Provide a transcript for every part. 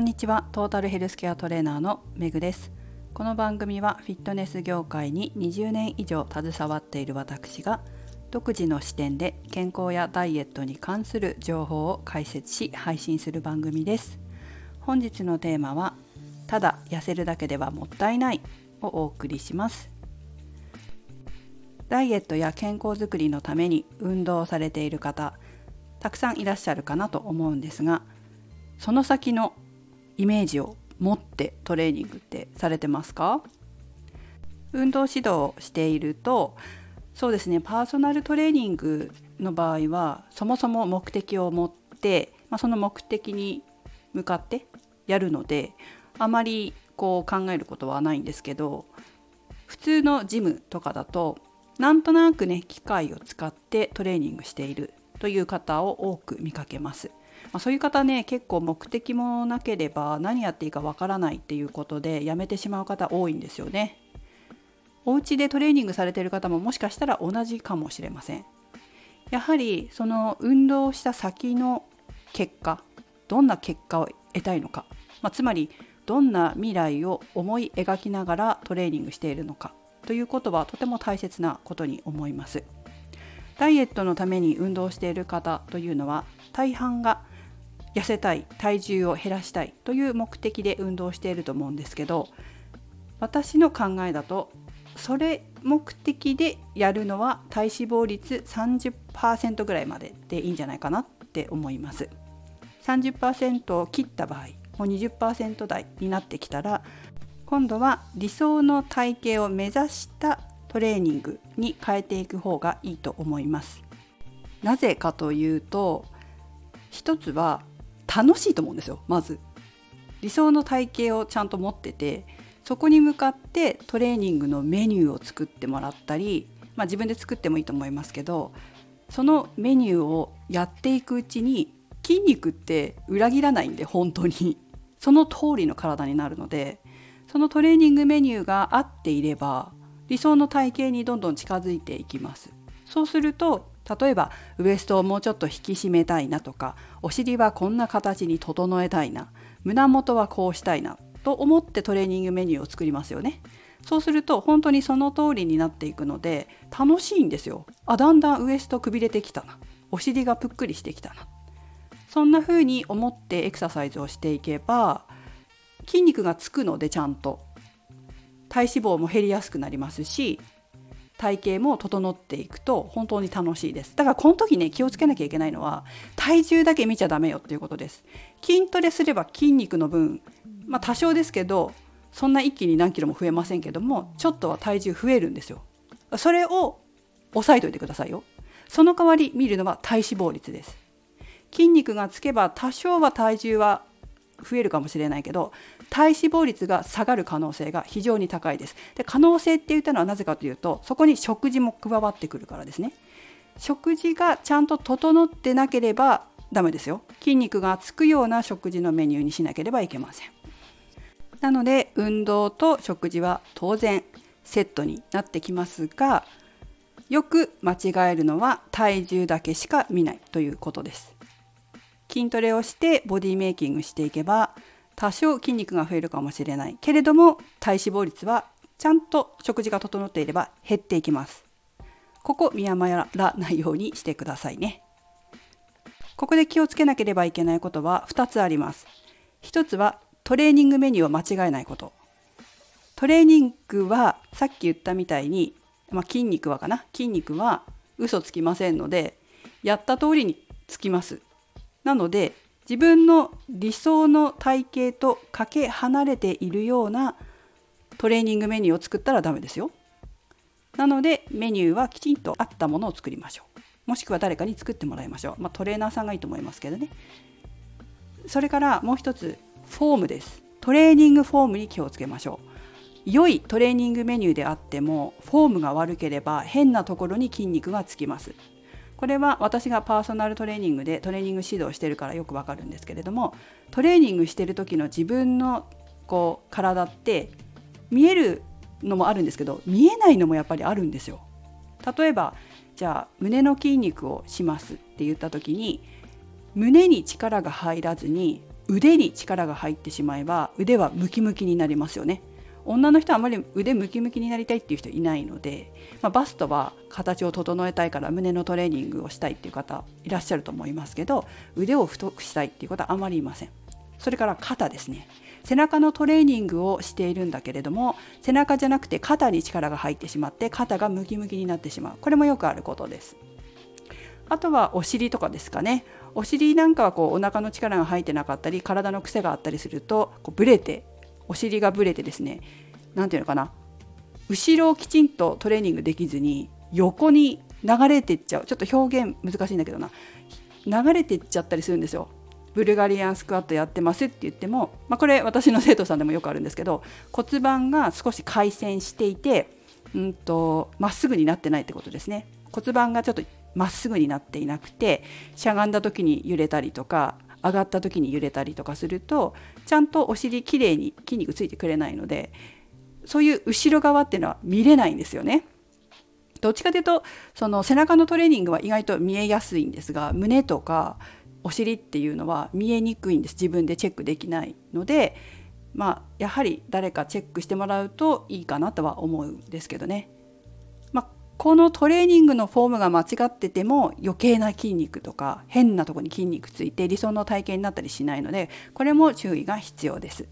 んにちは。トータルヘルスケアトレーナーのめぐです。この番組はフィットネス業界に20年以上携わっている私が独自の視点で健康やダイエットに関する情報を解説し配信する番組です。本日のテーマはただ痩せるだけではもったいないをお送りします。ダイエットや健康づくりのために運動されている方たくさんいらっしゃるかなと思うんですがその先のイメージを持ってトレーニングってされてますか？運動指導をしているとそうですねパーソナルトレーニングの場合はそもそも目的を持って、まあ、その目的に向かってやるのであまりこう考えることはないんですけど普通のジムとかだとなんとなくね機械を使ってトレーニングしているという方を多く見かけます。まあ、そういう方ね結構目的もなければ何やっていいかわからないっていうことでやめてしまう方多いんですよね。お家でトレーニングされている方ももしかしたら同じかもしれません。やはりその運動した先の結果どんな結果を得たいのか、まあ、つまりどんな未来を思い描きながらトレーニングしているのかということはとても大切なことに思います。ダイエットのために運動している方というのは大半が痩せたい体重を減らしたいという目的で運動していると思うんですけど私の考えだとそれ目的でやるのは体脂肪率30%ぐらいまででいいんじゃないかなって思います。30%を切った場合もう20%台になってきたら今度は理想の体型を目指したトレーニングに変えていく方がいいと思います。なぜかというと一つは楽しいと思うんですよまず。理想の体型をちゃんと持っててそこに向かってトレーニングのメニューを作ってもらったり、まあ、自分で作ってもいいと思いますけどそのメニューをやっていくうちに筋肉って裏切らないんで本当に。その通りの体になるのでそのトレーニングメニューが合っていれば理想の体型にどんどん近づいていきますそうすると例えばウエストをもうちょっと引き締めたいなとかお尻はこんな形に整えたいな胸元はこうしたいなと思ってトレーニングメニューを作りますよね。そうすると本当にその通りになっていくので楽しいんですよ。あだんだんウエストくびれてきたなお尻がぷっくりしてきたなそんな風に思ってエクササイズをしていけば筋肉がつくのでちゃんと体脂肪も減りやすくなりますし体型も整っていくと本当に楽しいです。だからこの時ね気をつけなきゃいけないのは体重だけ見ちゃダメよっていうことです。筋トレすれば筋肉の分まあ多少ですけどそんな一気に何キロも増えませんけどもちょっとは体重増えるんですよ。それを押さえといてくださいよ。その代わり見るのは体脂肪率です。筋肉がつけば多少は体重は増えるかもしれないけど体脂肪率が下がる可能性が非常に高いです。で可能性って言ったのはなぜかというとそこに食事も加わってくるからですね。食事がちゃんと整ってなければダメですよ。筋肉がつくような食事のメニューにしなければいけません。なので運動と食事は当然セットになってきますがよく間違えるのは体重だけしか見ないということです。筋トレをしてボディメイキングしていけば多少筋肉が増えるかもしれないけれども体脂肪率はちゃんと食事が整っていれば減っていきます。ここ見誤らないようにしてくださいね。ここで気をつけなければいけないことは2つあります。1つはトレーニングメニューを間違えないこと。トレーニングはさっき言ったみたいに、まあ、筋肉はかな。筋肉は嘘つきませんのでやった通りにつきます。なので自分の理想の体型とかけ離れているようなトレーニングメニューを作ったらダメですよ。なのでメニューはきちんと合ったものを作りましょう。もしくは誰かに作ってもらいましょう。まあ、トレーナーさんがいいと思いますけどね。それからもう一つフォームです。トレーニングフォームに気をつけましょう。良いトレーニングメニューであってもフォームが悪ければ変なところに筋肉がつきます。これは私がパーソナルトレーニングでトレーニング指導してるからよくわかるんですけれどもトレーニングしてる時の自分のこう体って見えるのもあるんですけど見えないのもやっぱりあるんですよ。例えばじゃあ胸の筋肉をしますって言った時に胸に力が入らずに腕に力が入ってしまえば腕はムキムキになりますよね女の人はあまり腕ムキムキになりたいっていう人いないので、まあ、バストは形を整えたいから胸のトレーニングをしたいっていう方いらっしゃると思いますけど腕を太くしたいっていう方はあまりいません。それから肩ですね。背中のトレーニングをしているんだけれども背中じゃなくて肩に力が入ってしまって肩がムキムキになってしまう。これもよくあることです。あとはお尻とかですかね。お尻なんかはこうお腹の力が入ってなかったり体の癖があったりするとこうブレてお尻がブレてですね何ていうのかな後ろをきちんとトレーニングできずに横に流れてっちゃう。ちょっと表現難しいんだけどな。流れてっちゃったりするんですよ。ブルガリアンスクワットやってますって言っても、まあ、これ私の生徒さんでもよくあるんですけど骨盤が少し回旋していてうんとまっすぐになってないってことですね。骨盤がちょっとまっすぐになっていなくてしゃがんだ時に揺れたりとか上がった時に揺れたりとかするとちゃんとお尻きれいに筋肉ついてくれないのでそういう後ろ側っていうのは見れないんですよね。どっちかというとその背中のトレーニングは意外と見えやすいんですが胸とかお尻っていうのは見えにくいんです自分でチェックできないのでまあやはり誰かチェックしてもらうといいかなとは思うんですけどね。このトレーニングのフォームが間違ってても余計な筋肉とか変なとこに筋肉ついて理想の体型になったりしないのでこれも注意が必要です。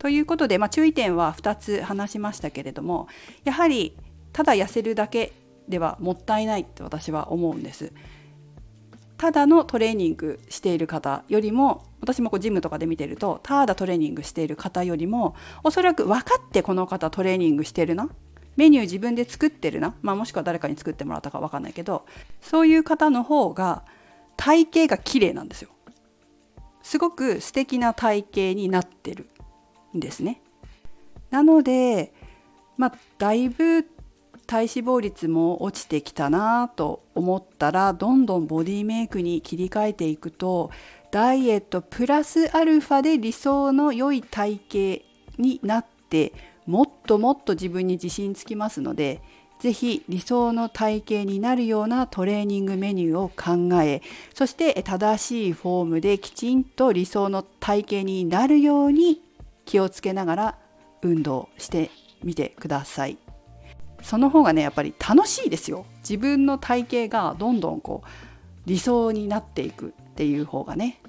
ということで、まあ、注意点は2つ話しましたけれどもやはりただ痩せるだけではもったいないって私は思うんです。ただのトレーニングしている方よりも私もこうジムとかで見てるとただトレーニングしている方よりもおそらく分かってこの方トレーニングしてるなメニュー自分で作ってるな、まあ、もしくは誰かに作ってもらったか分かんないけどそういう方の方が体型が綺麗なんですよ。すごく素敵な体型になってるんですね。なのでまあだいぶ体脂肪率も落ちてきたなと思ったらどんどんボディメイクに切り替えていくとダイエットプラスアルファで理想の良い体型になってもっともっと自分に自信つきますので是非理想の体型になるようなトレーニングメニューを考えそして正しいフォームできちんと理想の体型になるように気をつけながら運動してみてください。その方がねやっぱり楽しいですよ自分の体型がどんどんこう理想になっていくっていう方がね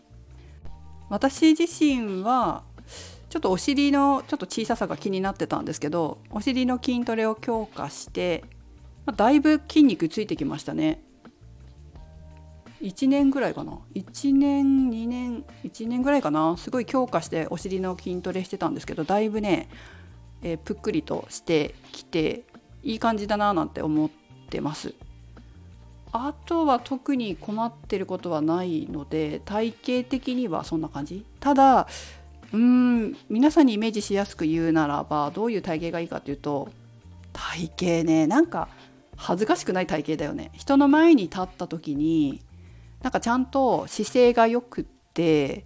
私自身はちょっとお尻のちょっと小ささが気になってたんですけどお尻の筋トレを強化して、まあ、だいぶ筋肉ついてきましたね。1年ぐらいかな。1年2年1年ぐらいかな。すごい強化してお尻の筋トレしてたんですけどだいぶね、えー、ぷっくりとしてきていい感じだななんて思ってます。あとは特に困ってることはないので体型的にはそんな感じ。ただうん皆さんにイメージしやすく言うならばどういう体型がいいかっていうと体型ねなんか恥ずかしくない体型だよね。人の前に立った時になんかちゃんと姿勢がよくって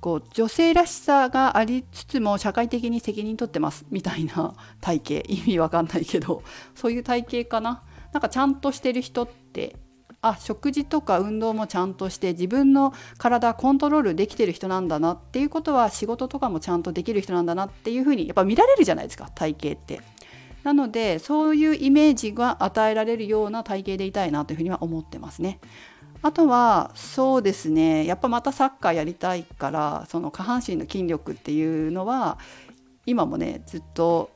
こう女性らしさがありつつも社会的に責任取ってますみたいな体型。意味わかんないけどそういう体型かな。なんかちゃんとしてる人ってあ食事とか運動もちゃんとして自分の体コントロールできてる人なんだなっていうことは仕事とかもちゃんとできる人なんだなっていうふうにやっぱ見られるじゃないですか体型って。なのでそういうイメージが与えられるような体型でいたいなというふうには思ってますね。あとはそうですねやっぱまたサッカーやりたいからその下半身の筋力っていうのは今もねずっと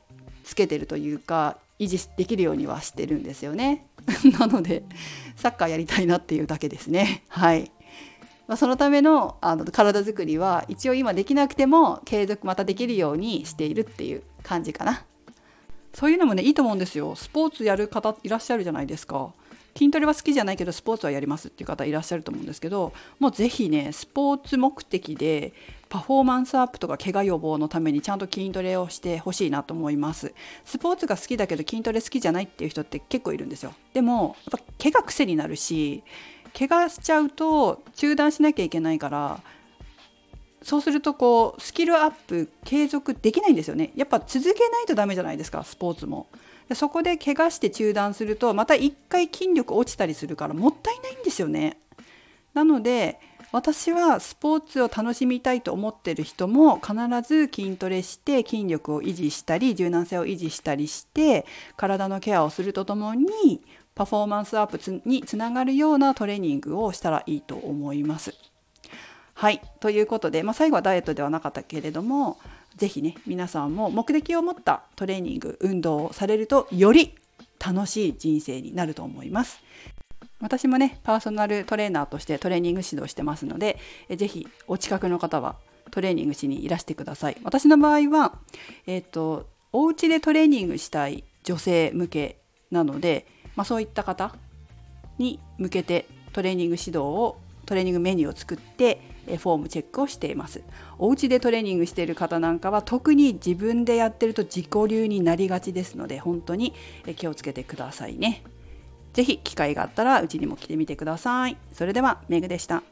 つけてるというか維持できるようにはしてるんですよね。なのでサッカーやりたいなっていうだけですね。はい。まあ、そのためのあの体づくりは一応今できなくても継続またできるようにしているっていう感じかな。そういうのもねいいと思うんですよ。スポーツやる方いらっしゃるじゃないですか。筋トレは好きじゃないけどスポーツはやりますっていう方いらっしゃると思うんですけどもうぜひねスポーツ目的でパフォーマンスアップとか怪我予防のためにちゃんと筋トレをしてほしいなと思います。スポーツが好きだけど筋トレ好きじゃないっていう人って結構いるんですよ。でもやっぱ怪我癖になるし怪我しちゃうと中断しなきゃいけないからそうするとこうスキルアップ継続できないんですよね。やっぱ続けないとダメじゃないですかスポーツも。でそこで怪我して中断するとまた1回筋力落ちたりするからもったいないんですよね。なので私はスポーツを楽しみたいと思ってる人も必ず筋トレして筋力を維持したり柔軟性を維持したりして体のケアをするとともにパフォーマンスアップにつながるようなトレーニングをしたらいいと思います。はいということで、まあ、最後はダイエットではなかったけれども是非ね皆さんも目的を持ったトレーニング運動をされるとより楽しい人生になると思います。私もねパーソナルトレーナーとしてトレーニング指導してますので是非お近くの方はトレーニングしにいらしてください。私の場合は、えっ、とお家でトレーニングしたい女性向けなので、まあ、そういった方に向けてトレーニング指導をトレーニングメニューを作ってフォームチェックをしていますお家でトレーニングしている方なんかは特に自分でやってると自己流になりがちですので本当に気をつけてくださいねぜひ機会があったらうちにも来てみてください。それではメグでした。